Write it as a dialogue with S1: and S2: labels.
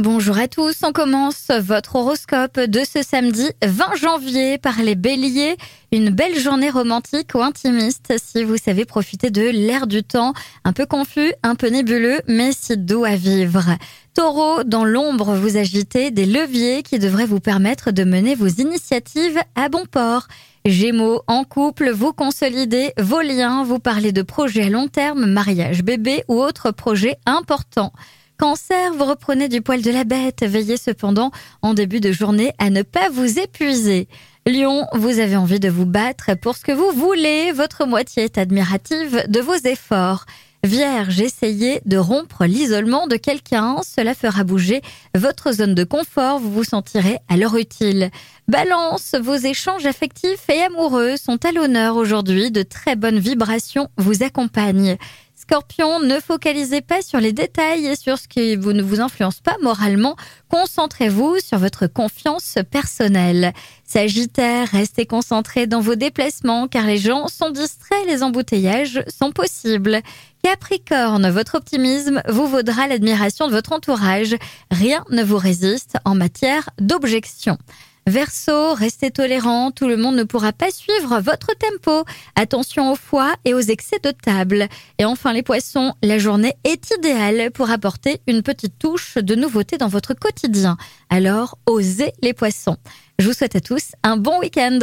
S1: Bonjour à tous, on commence votre horoscope de ce samedi 20 janvier par les béliers. Une belle journée romantique ou intimiste si vous savez profiter de l'air du temps, un peu confus, un peu nébuleux, mais si doux à vivre. Taureau, dans l'ombre, vous agitez des leviers qui devraient vous permettre de mener vos initiatives à bon port. Gémeaux, en couple, vous consolidez vos liens, vous parlez de projets à long terme, mariage, bébé ou autres projets importants. Cancer, vous reprenez du poil de la bête. Veillez cependant en début de journée à ne pas vous épuiser. Lion, vous avez envie de vous battre pour ce que vous voulez. Votre moitié est admirative de vos efforts. Vierge, essayez de rompre l'isolement de quelqu'un. Cela fera bouger votre zone de confort. Vous vous sentirez l'heure utile. Balance, vos échanges affectifs et amoureux sont à l'honneur aujourd'hui. De très bonnes vibrations vous accompagnent. Scorpion, ne focalisez pas sur les détails et sur ce qui ne vous influence pas moralement. Concentrez-vous sur votre confiance personnelle. Sagittaire, restez concentré dans vos déplacements car les gens sont distraits, les embouteillages sont possibles. Capricorne, votre optimisme vous vaudra l'admiration de votre entourage. Rien ne vous résiste en matière d'objection. Verseau, restez tolérant, tout le monde ne pourra pas suivre votre tempo. Attention au foie et aux excès de table. Et enfin les poissons, la journée est idéale pour apporter une petite touche de nouveauté dans votre quotidien. Alors, osez les poissons. Je vous souhaite à tous un bon week-end.